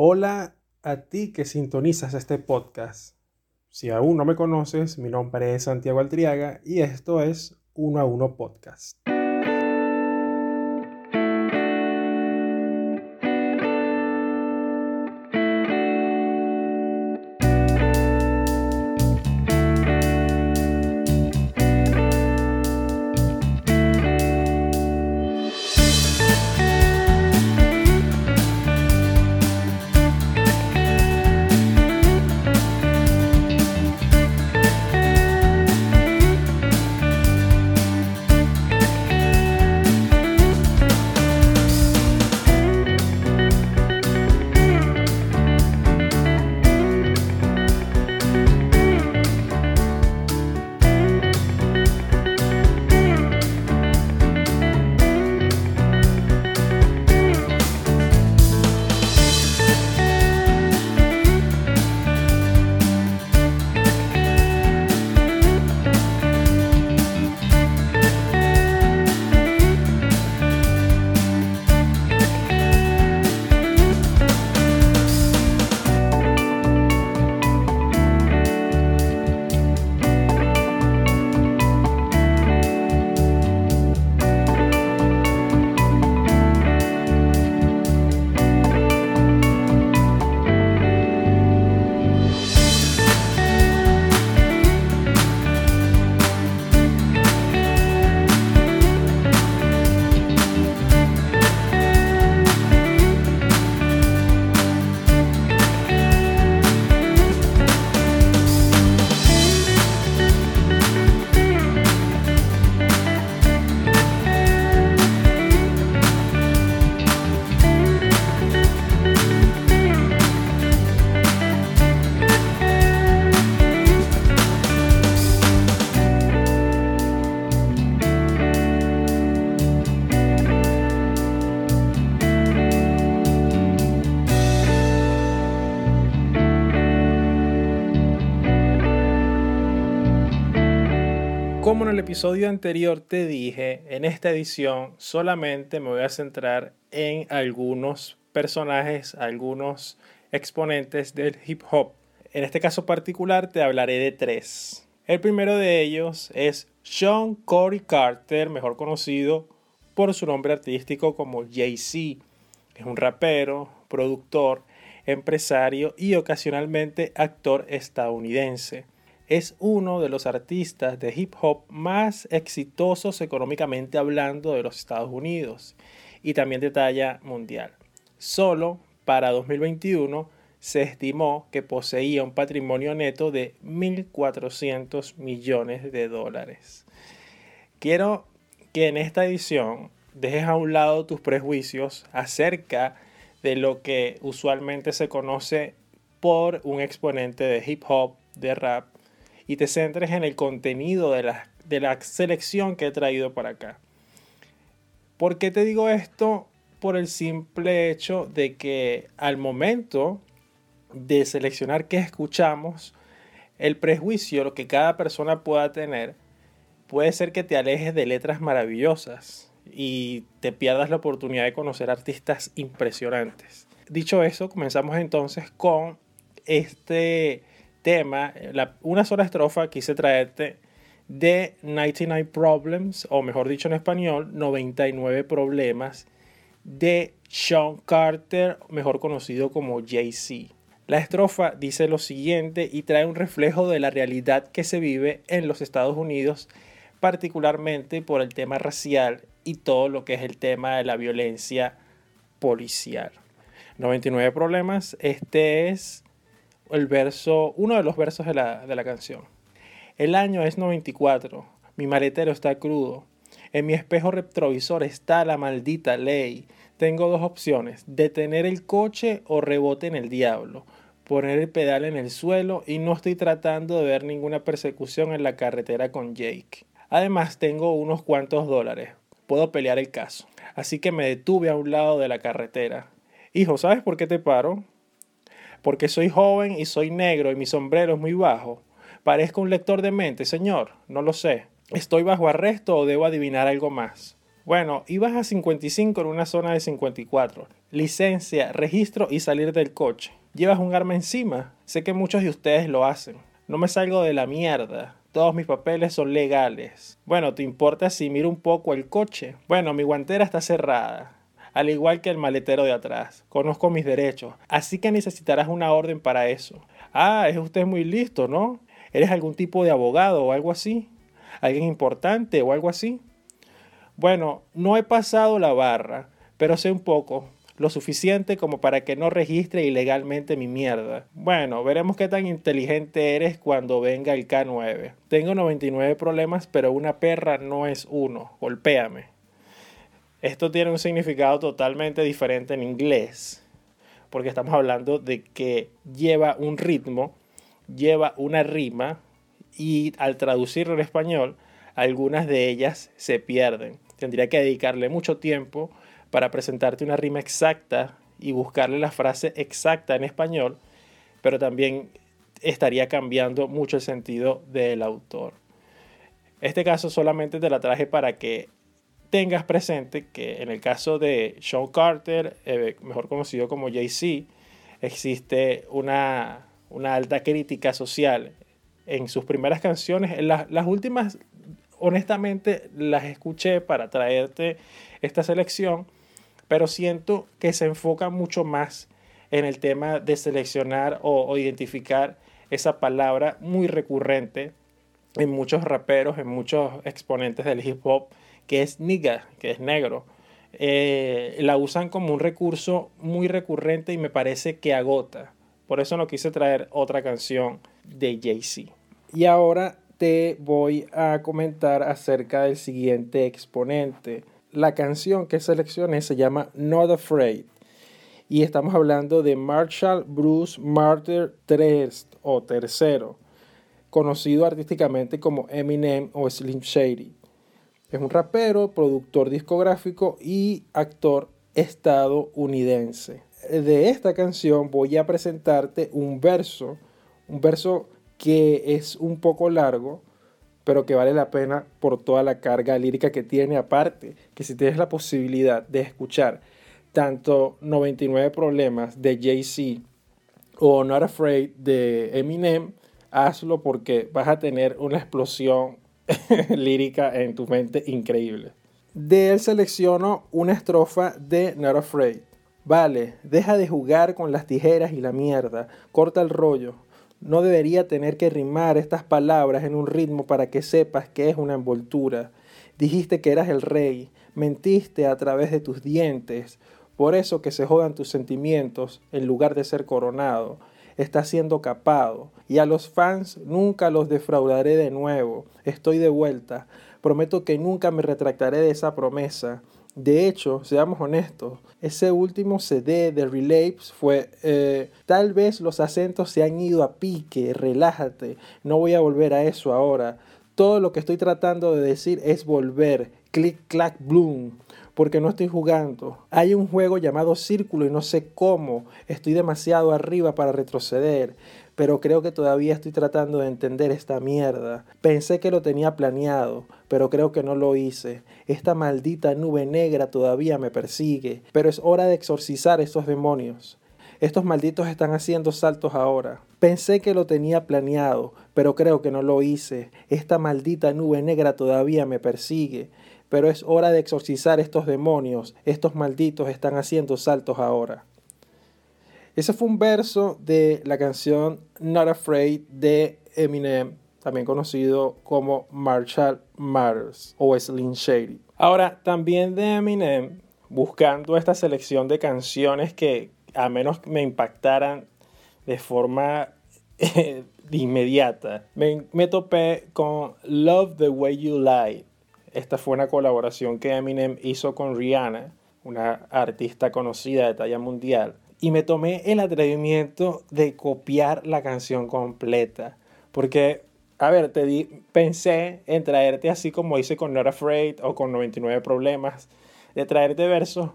Hola a ti que sintonizas este podcast. Si aún no me conoces, mi nombre es Santiago Altriaga y esto es Uno a Uno Podcast. Episodio anterior te dije, en esta edición solamente me voy a centrar en algunos personajes, algunos exponentes del hip hop. En este caso particular te hablaré de tres. El primero de ellos es Sean Corey Carter, mejor conocido por su nombre artístico como Jay-Z. Es un rapero, productor, empresario y ocasionalmente actor estadounidense es uno de los artistas de hip hop más exitosos económicamente hablando de los Estados Unidos y también de talla mundial. Solo para 2021 se estimó que poseía un patrimonio neto de 1.400 millones de dólares. Quiero que en esta edición dejes a un lado tus prejuicios acerca de lo que usualmente se conoce por un exponente de hip hop, de rap y te centres en el contenido de la, de la selección que he traído para acá. ¿Por qué te digo esto? Por el simple hecho de que al momento de seleccionar qué escuchamos, el prejuicio, lo que cada persona pueda tener, puede ser que te alejes de letras maravillosas y te pierdas la oportunidad de conocer artistas impresionantes. Dicho eso, comenzamos entonces con este tema, una sola estrofa, quise traerte de 99 Problems, o mejor dicho en español, 99 Problemas, de Sean Carter, mejor conocido como Jay-Z. La estrofa dice lo siguiente y trae un reflejo de la realidad que se vive en los Estados Unidos, particularmente por el tema racial y todo lo que es el tema de la violencia policial. 99 problemas, este es el verso, uno de los versos de la, de la canción. El año es 94, mi maletero está crudo, en mi espejo retrovisor está la maldita ley. Tengo dos opciones, detener el coche o rebote en el diablo, poner el pedal en el suelo y no estoy tratando de ver ninguna persecución en la carretera con Jake. Además tengo unos cuantos dólares, puedo pelear el caso. Así que me detuve a un lado de la carretera. Hijo, ¿sabes por qué te paro? Porque soy joven y soy negro y mi sombrero es muy bajo. Parezco un lector de mente, señor, no lo sé. ¿Estoy bajo arresto o debo adivinar algo más? Bueno, ibas a 55 en una zona de 54. Licencia, registro y salir del coche. Llevas un arma encima. Sé que muchos de ustedes lo hacen. No me salgo de la mierda. Todos mis papeles son legales. Bueno, ¿te importa si miro un poco el coche? Bueno, mi guantera está cerrada al igual que el maletero de atrás. Conozco mis derechos, así que necesitarás una orden para eso. Ah, es usted muy listo, ¿no? ¿Eres algún tipo de abogado o algo así? ¿Alguien importante o algo así? Bueno, no he pasado la barra, pero sé un poco, lo suficiente como para que no registre ilegalmente mi mierda. Bueno, veremos qué tan inteligente eres cuando venga el K9. Tengo 99 problemas, pero una perra no es uno. Golpéame. Esto tiene un significado totalmente diferente en inglés, porque estamos hablando de que lleva un ritmo, lleva una rima y al traducirlo en español, algunas de ellas se pierden. Tendría que dedicarle mucho tiempo para presentarte una rima exacta y buscarle la frase exacta en español, pero también estaría cambiando mucho el sentido del autor. Este caso solamente te la traje para que tengas presente que en el caso de Sean Carter, eh, mejor conocido como Jay-Z, existe una, alta crítica social en sus primeras canciones. las, las últimas, honestamente, las escuché para traerte esta selección, pero siento que se enfoca mucho más en el tema de seleccionar o identificar esa palabra muy recurrente en muchos raperos, en muchos exponentes del hip hop que es nigga, que es negro. Eh, la usan como un recurso muy recurrente y me parece que agota. Por eso no quise traer otra canción de Jay-Z. Y ahora te voy a comentar acerca del siguiente exponente. La canción que seleccioné se llama Not Afraid. Y estamos hablando de Marshall Bruce Martyr III o tercero, conocido artísticamente como Eminem o Slim Shady. Es un rapero, productor discográfico y actor estadounidense. De esta canción voy a presentarte un verso, un verso que es un poco largo, pero que vale la pena por toda la carga lírica que tiene. Aparte, que si tienes la posibilidad de escuchar tanto 99 Problemas de Jay-Z o Not Afraid de Eminem, hazlo porque vas a tener una explosión lírica en tu mente increíble. De él selecciono una estrofa de Not Afraid. Vale, deja de jugar con las tijeras y la mierda, corta el rollo. No debería tener que rimar estas palabras en un ritmo para que sepas que es una envoltura. Dijiste que eras el rey, mentiste a través de tus dientes, por eso que se jodan tus sentimientos en lugar de ser coronado está siendo capado. Y a los fans nunca los defraudaré de nuevo. Estoy de vuelta. Prometo que nunca me retractaré de esa promesa. De hecho, seamos honestos, ese último CD de Relapse fue, eh, tal vez los acentos se han ido a pique, relájate, no voy a volver a eso ahora. Todo lo que estoy tratando de decir es volver, click, clack, bloom porque no estoy jugando. Hay un juego llamado Círculo y no sé cómo. Estoy demasiado arriba para retroceder, pero creo que todavía estoy tratando de entender esta mierda. Pensé que lo tenía planeado, pero creo que no lo hice. Esta maldita nube negra todavía me persigue, pero es hora de exorcizar estos demonios. Estos malditos están haciendo saltos ahora. Pensé que lo tenía planeado, pero creo que no lo hice. Esta maldita nube negra todavía me persigue pero es hora de exorcizar estos demonios, estos malditos están haciendo saltos ahora. Ese fue un verso de la canción Not Afraid de Eminem, también conocido como Marshall Matters o Slim Shady. Ahora, también de Eminem, buscando esta selección de canciones que a menos me impactaran de forma eh, inmediata, me, me topé con Love the Way You Lie esta fue una colaboración que Eminem hizo con Rihanna, una artista conocida de talla mundial. Y me tomé el atrevimiento de copiar la canción completa. Porque, a ver, te di, pensé en traerte así como hice con Not Afraid o con 99 Problemas, de traerte versos,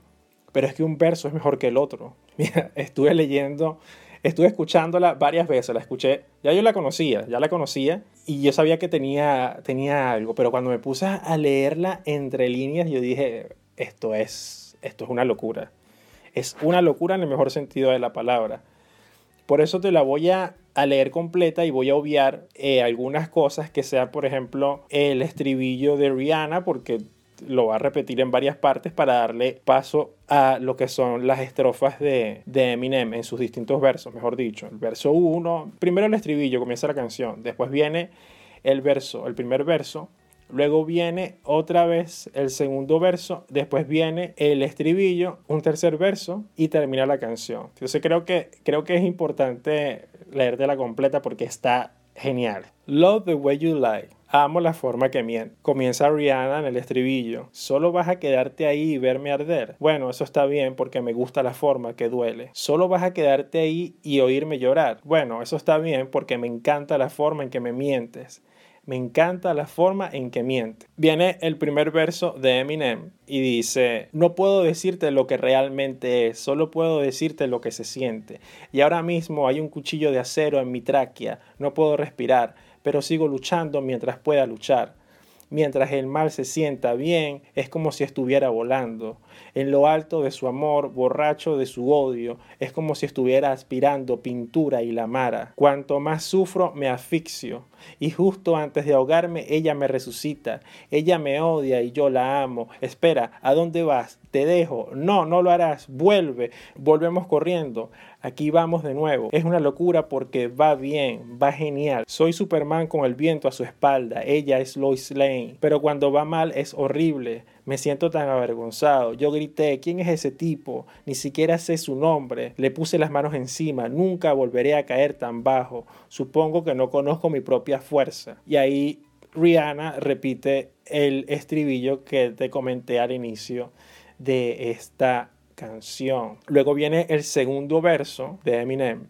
pero es que un verso es mejor que el otro. Mira, estuve leyendo Estuve escuchándola varias veces, la escuché, ya yo la conocía, ya la conocía y yo sabía que tenía, tenía algo, pero cuando me puse a leerla entre líneas, yo dije, esto es, esto es una locura. Es una locura en el mejor sentido de la palabra. Por eso te la voy a, leer completa y voy a obviar eh, algunas cosas que sea, por ejemplo, el estribillo de Rihanna, porque lo va a repetir en varias partes para darle paso a lo que son las estrofas de, de Eminem en sus distintos versos, mejor dicho. El verso 1, primero el estribillo, comienza la canción, después viene el verso, el primer verso, Luego viene otra vez el segundo verso, después viene el estribillo, un tercer verso y termina la canción. Entonces creo que, creo que es importante leértela completa porque está genial. Love the way you lie. Amo la forma que miente. Comienza Rihanna en el estribillo. Solo vas a quedarte ahí y verme arder. Bueno, eso está bien porque me gusta la forma que duele. Solo vas a quedarte ahí y oírme llorar. Bueno, eso está bien porque me encanta la forma en que me mientes. Me encanta la forma en que miente. Viene el primer verso de Eminem y dice, no puedo decirte lo que realmente es, solo puedo decirte lo que se siente. Y ahora mismo hay un cuchillo de acero en mi tráquea, no puedo respirar, pero sigo luchando mientras pueda luchar. Mientras el mal se sienta bien, es como si estuviera volando. En lo alto de su amor, borracho de su odio, es como si estuviera aspirando pintura y la mara. Cuanto más sufro, me asfixio. Y justo antes de ahogarme, ella me resucita. Ella me odia y yo la amo. Espera, ¿a dónde vas? Te dejo. No, no lo harás. Vuelve. Volvemos corriendo. Aquí vamos de nuevo. Es una locura porque va bien, va genial. Soy Superman con el viento a su espalda. Ella es Lois Lane. Pero cuando va mal es horrible. Me siento tan avergonzado. Yo grité, ¿quién es ese tipo? Ni siquiera sé su nombre. Le puse las manos encima. Nunca volveré a caer tan bajo. Supongo que no conozco mi propia fuerza. Y ahí Rihanna repite el estribillo que te comenté al inicio de esta canción. Luego viene el segundo verso de Eminem.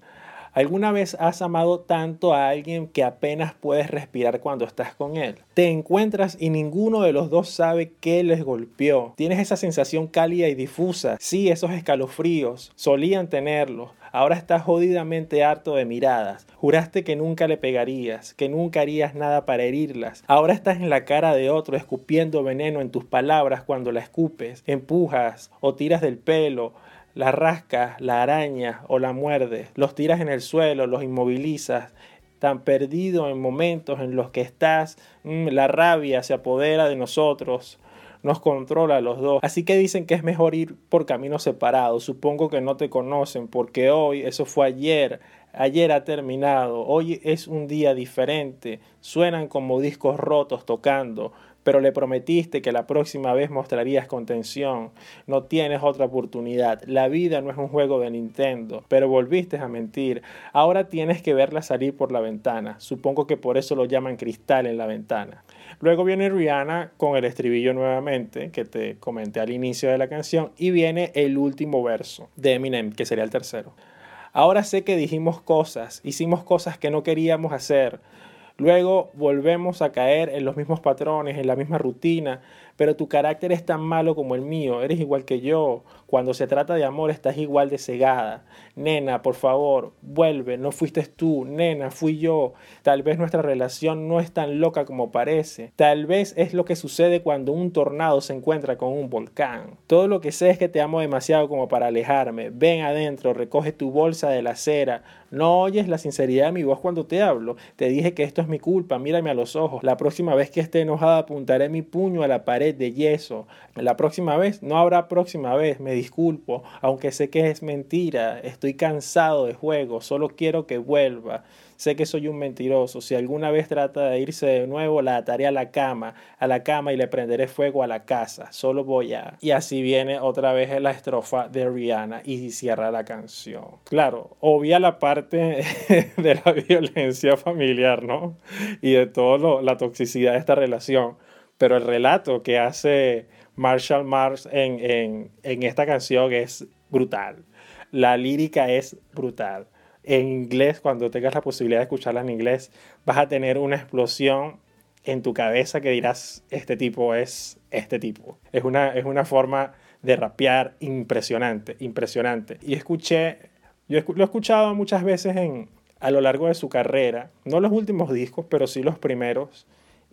¿Alguna vez has amado tanto a alguien que apenas puedes respirar cuando estás con él? Te encuentras y ninguno de los dos sabe qué les golpeó. Tienes esa sensación cálida y difusa. Sí, esos escalofríos. Solían tenerlos. Ahora estás jodidamente harto de miradas. Juraste que nunca le pegarías, que nunca harías nada para herirlas. Ahora estás en la cara de otro escupiendo veneno en tus palabras cuando la escupes, empujas o tiras del pelo la rascas, la arañas o la muerdes, los tiras en el suelo, los inmovilizas, tan perdido en momentos en los que estás, mm, la rabia se apodera de nosotros, nos controla a los dos. Así que dicen que es mejor ir por caminos separados. Supongo que no te conocen porque hoy, eso fue ayer, ayer ha terminado, hoy es un día diferente. Suenan como discos rotos tocando, pero le prometiste que la próxima vez mostrarías contención. No tienes otra oportunidad. La vida no es un juego de Nintendo, pero volviste a mentir. Ahora tienes que verla salir por la ventana. Supongo que por eso lo llaman cristal en la ventana. Luego viene Rihanna con el estribillo nuevamente, que te comenté al inicio de la canción, y viene el último verso de Eminem, que sería el tercero. Ahora sé que dijimos cosas, hicimos cosas que no queríamos hacer. Luego volvemos a caer en los mismos patrones, en la misma rutina, pero tu carácter es tan malo como el mío, eres igual que yo. Cuando se trata de amor estás igual de cegada. Nena, por favor, vuelve, no fuiste tú, nena, fui yo. Tal vez nuestra relación no es tan loca como parece. Tal vez es lo que sucede cuando un tornado se encuentra con un volcán. Todo lo que sé es que te amo demasiado como para alejarme. Ven adentro, recoge tu bolsa de la acera. No oyes la sinceridad de mi voz cuando te hablo. Te dije que esto es mi culpa, mírame a los ojos. La próxima vez que esté enojada apuntaré mi puño a la pared de yeso. La próxima vez no habrá próxima vez, me disculpo, aunque sé que es mentira, estoy cansado de juego, solo quiero que vuelva. Sé que soy un mentiroso. Si alguna vez trata de irse de nuevo, la ataré a la cama, a la cama y le prenderé fuego a la casa. Solo voy a. Y así viene otra vez la estrofa de Rihanna y cierra la canción. Claro, obvia la parte de la violencia familiar, ¿no? Y de toda la toxicidad de esta relación pero el relato que hace Marshall Mars en, esta canción es brutal. La lírica es brutal. En inglés, cuando tengas la posibilidad de escucharla en inglés, vas a tener una explosión en tu cabeza que dirás, este tipo es este tipo. Es una, es una forma de rapear impresionante, impresionante. Y escuché Yo lo he escuchado muchas veces en, a lo largo de su carrera, no los últimos discos, pero sí los primeros,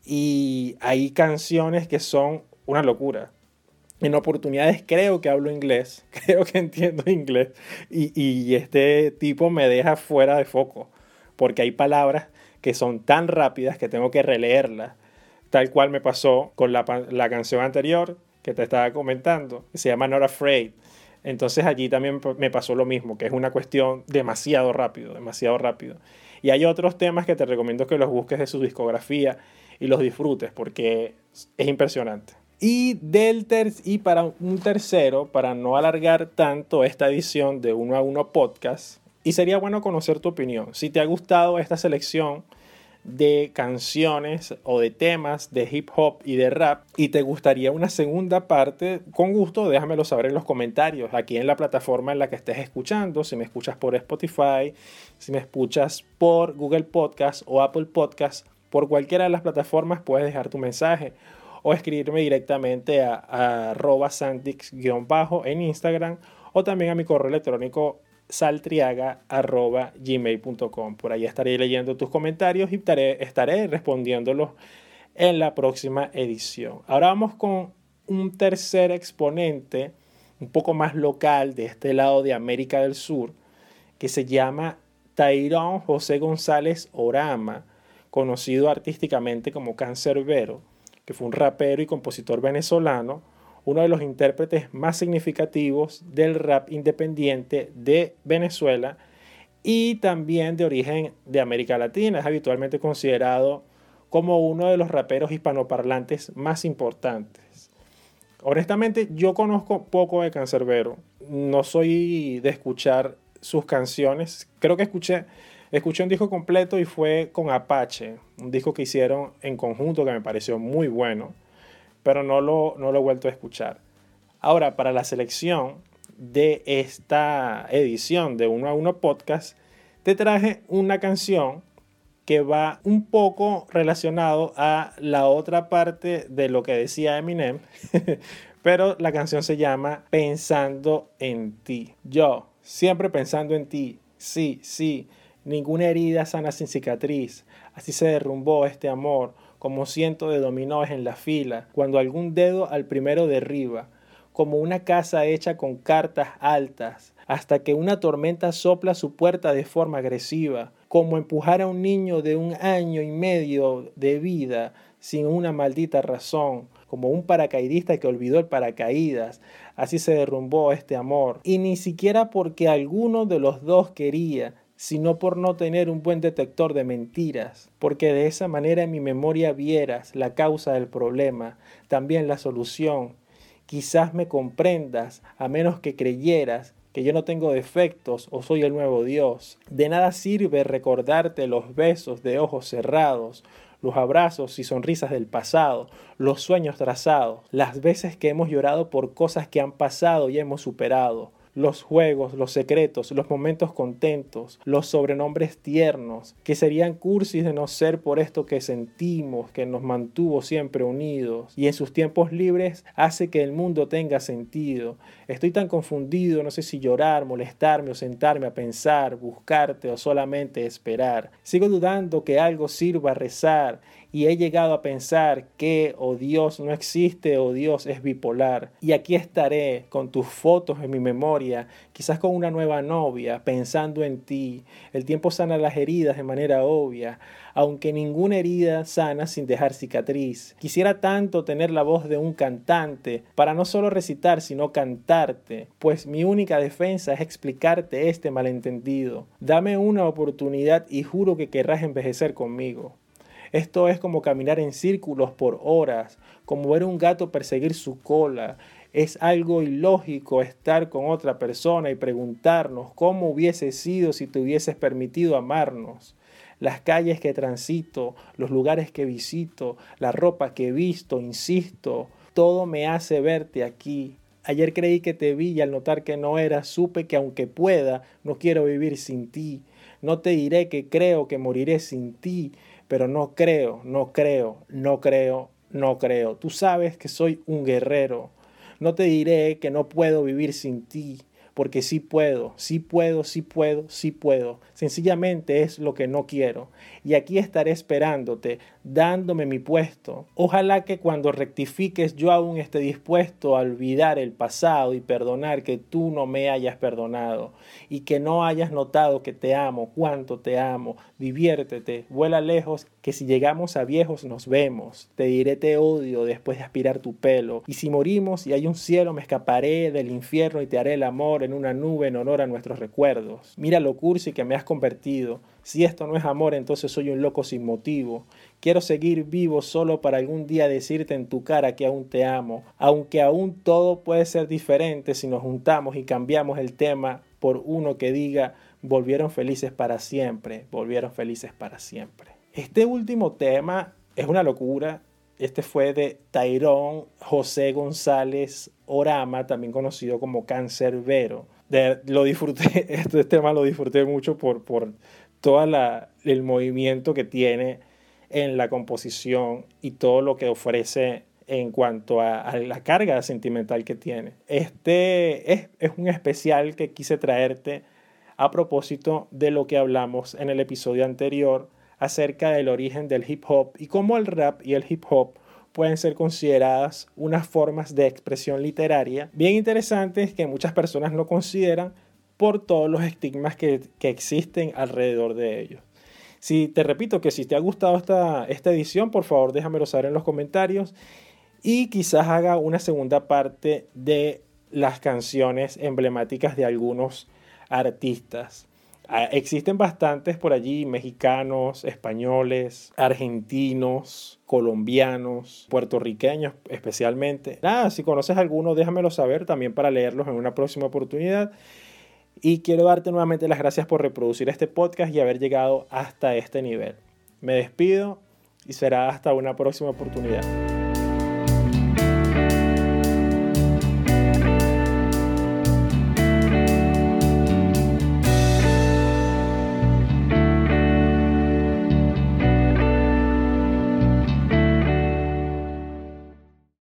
y hay canciones que son una locura. En oportunidades creo que hablo inglés, creo que entiendo inglés, y, y este tipo me deja fuera de foco, porque hay palabras que son tan rápidas que tengo que releerlas, tal cual me pasó con la, la canción anterior que te estaba comentando, que se llama Not Afraid. Entonces allí también me pasó lo mismo, que es una cuestión demasiado rápido, demasiado rápido. Y hay otros temas que te recomiendo que los busques de su discografía y los disfrutes porque es impresionante. Y, del y para un tercero, para no alargar tanto esta edición de uno a uno podcast, y sería bueno conocer tu opinión. Si te ha gustado esta selección, de canciones o de temas de hip hop y de rap y te gustaría una segunda parte, con gusto déjamelo saber en los comentarios, aquí en la plataforma en la que estés escuchando, si me escuchas por Spotify, si me escuchas por Google Podcast o Apple Podcast, por cualquiera de las plataformas puedes dejar tu mensaje o escribirme directamente a, a santix-bajo en Instagram o también a mi correo electrónico saltriaga.gmail.com. Por ahí estaré leyendo tus comentarios y estaré, estaré respondiéndolos en la próxima edición. Ahora vamos con un tercer exponente, un poco más local de este lado de América del Sur, que se llama Tairón José González Orama, conocido artísticamente como Cancerbero, que fue un rapero y compositor venezolano uno de los intérpretes más significativos del rap independiente de Venezuela y también de origen de América Latina. Es habitualmente considerado como uno de los raperos hispanoparlantes más importantes. Honestamente, yo conozco poco de Cancerbero. No soy de escuchar sus canciones. Creo que escuché, escuché un disco completo y fue con Apache, un disco que hicieron en conjunto que me pareció muy bueno pero no lo, no lo he vuelto a escuchar. Ahora, para la selección de esta edición de Uno a Uno Podcast, te traje una canción que va un poco relacionado a la otra parte de lo que decía Eminem, pero la canción se llama Pensando en ti. Yo, siempre pensando en ti, sí, sí, ninguna herida sana sin cicatriz, así se derrumbó este amor como ciento de dominóes en la fila, cuando algún dedo al primero derriba, como una casa hecha con cartas altas, hasta que una tormenta sopla su puerta de forma agresiva, como empujar a un niño de un año y medio de vida sin una maldita razón, como un paracaidista que olvidó el paracaídas. Así se derrumbó este amor. Y ni siquiera porque alguno de los dos quería, sino por no tener un buen detector de mentiras, porque de esa manera en mi memoria vieras la causa del problema, también la solución. Quizás me comprendas, a menos que creyeras que yo no tengo defectos o soy el nuevo Dios. De nada sirve recordarte los besos de ojos cerrados, los abrazos y sonrisas del pasado, los sueños trazados, las veces que hemos llorado por cosas que han pasado y hemos superado, los juegos, los secretos, los momentos contentos, los sobrenombres tiernos, que serían cursis de no ser por esto que sentimos, que nos mantuvo siempre unidos, y en sus tiempos libres hace que el mundo tenga sentido. Estoy tan confundido, no sé si llorar, molestarme o sentarme a pensar, buscarte o solamente esperar. Sigo dudando que algo sirva a rezar y he llegado a pensar que o oh Dios no existe o oh Dios es bipolar. Y aquí estaré con tus fotos en mi memoria, quizás con una nueva novia, pensando en ti. El tiempo sana las heridas de manera obvia, aunque ninguna herida sana sin dejar cicatriz. Quisiera tanto tener la voz de un cantante para no solo recitar, sino cantarte, pues mi única defensa es explicarte este malentendido. Dame una oportunidad y juro que querrás envejecer conmigo. Esto es como caminar en círculos por horas, como ver un gato perseguir su cola. Es algo ilógico estar con otra persona y preguntarnos cómo hubiese sido si te hubieses permitido amarnos. Las calles que transito, los lugares que visito, la ropa que he visto, insisto, todo me hace verte aquí. Ayer creí que te vi y al notar que no era, supe que aunque pueda, no quiero vivir sin ti. No te diré que creo que moriré sin ti, pero no creo, no creo, no creo, no creo. Tú sabes que soy un guerrero. No te diré que no puedo vivir sin ti, porque sí puedo, sí puedo, sí puedo, sí puedo. Sencillamente es lo que no quiero. Y aquí estaré esperándote, dándome mi puesto. Ojalá que cuando rectifiques yo aún esté dispuesto a olvidar el pasado y perdonar que tú no me hayas perdonado y que no hayas notado que te amo, cuánto te amo. Diviértete, vuela lejos, que si llegamos a viejos nos vemos. Te diré te odio después de aspirar tu pelo. Y si morimos y hay un cielo, me escaparé del infierno y te haré el amor en una nube en honor a nuestros recuerdos. Mira lo cursi que me has convertido. Si esto no es amor, entonces soy un loco sin motivo. Quiero seguir vivo solo para algún día decirte en tu cara que aún te amo, aunque aún todo puede ser diferente si nos juntamos y cambiamos el tema por uno que diga volvieron felices para siempre, volvieron felices para siempre. Este último tema es una locura. Este fue de Tyrón José González Orama, también conocido como Cancerbero. De, lo disfruté, este tema lo disfruté mucho por, por todo el movimiento que tiene en la composición y todo lo que ofrece en cuanto a, la carga sentimental que tiene. Este es, es, un especial que quise traerte a propósito de lo que hablamos en el episodio anterior acerca del origen del hip hop y cómo el rap y el hip hop pueden ser consideradas unas formas de expresión literaria bien interesantes que muchas personas no consideran por todos los estigmas que, que existen alrededor de ellos. Si te repito que si te ha gustado esta, esta edición, por favor déjamelo saber en los comentarios y quizás haga una segunda parte de las canciones emblemáticas de algunos artistas. Ah, existen bastantes por allí, mexicanos, españoles, argentinos, colombianos, puertorriqueños especialmente. Nada, si conoces alguno, déjamelo saber también para leerlos en una próxima oportunidad. Y quiero darte nuevamente las gracias por reproducir este podcast y haber llegado hasta este nivel. Me despido y será hasta una próxima oportunidad.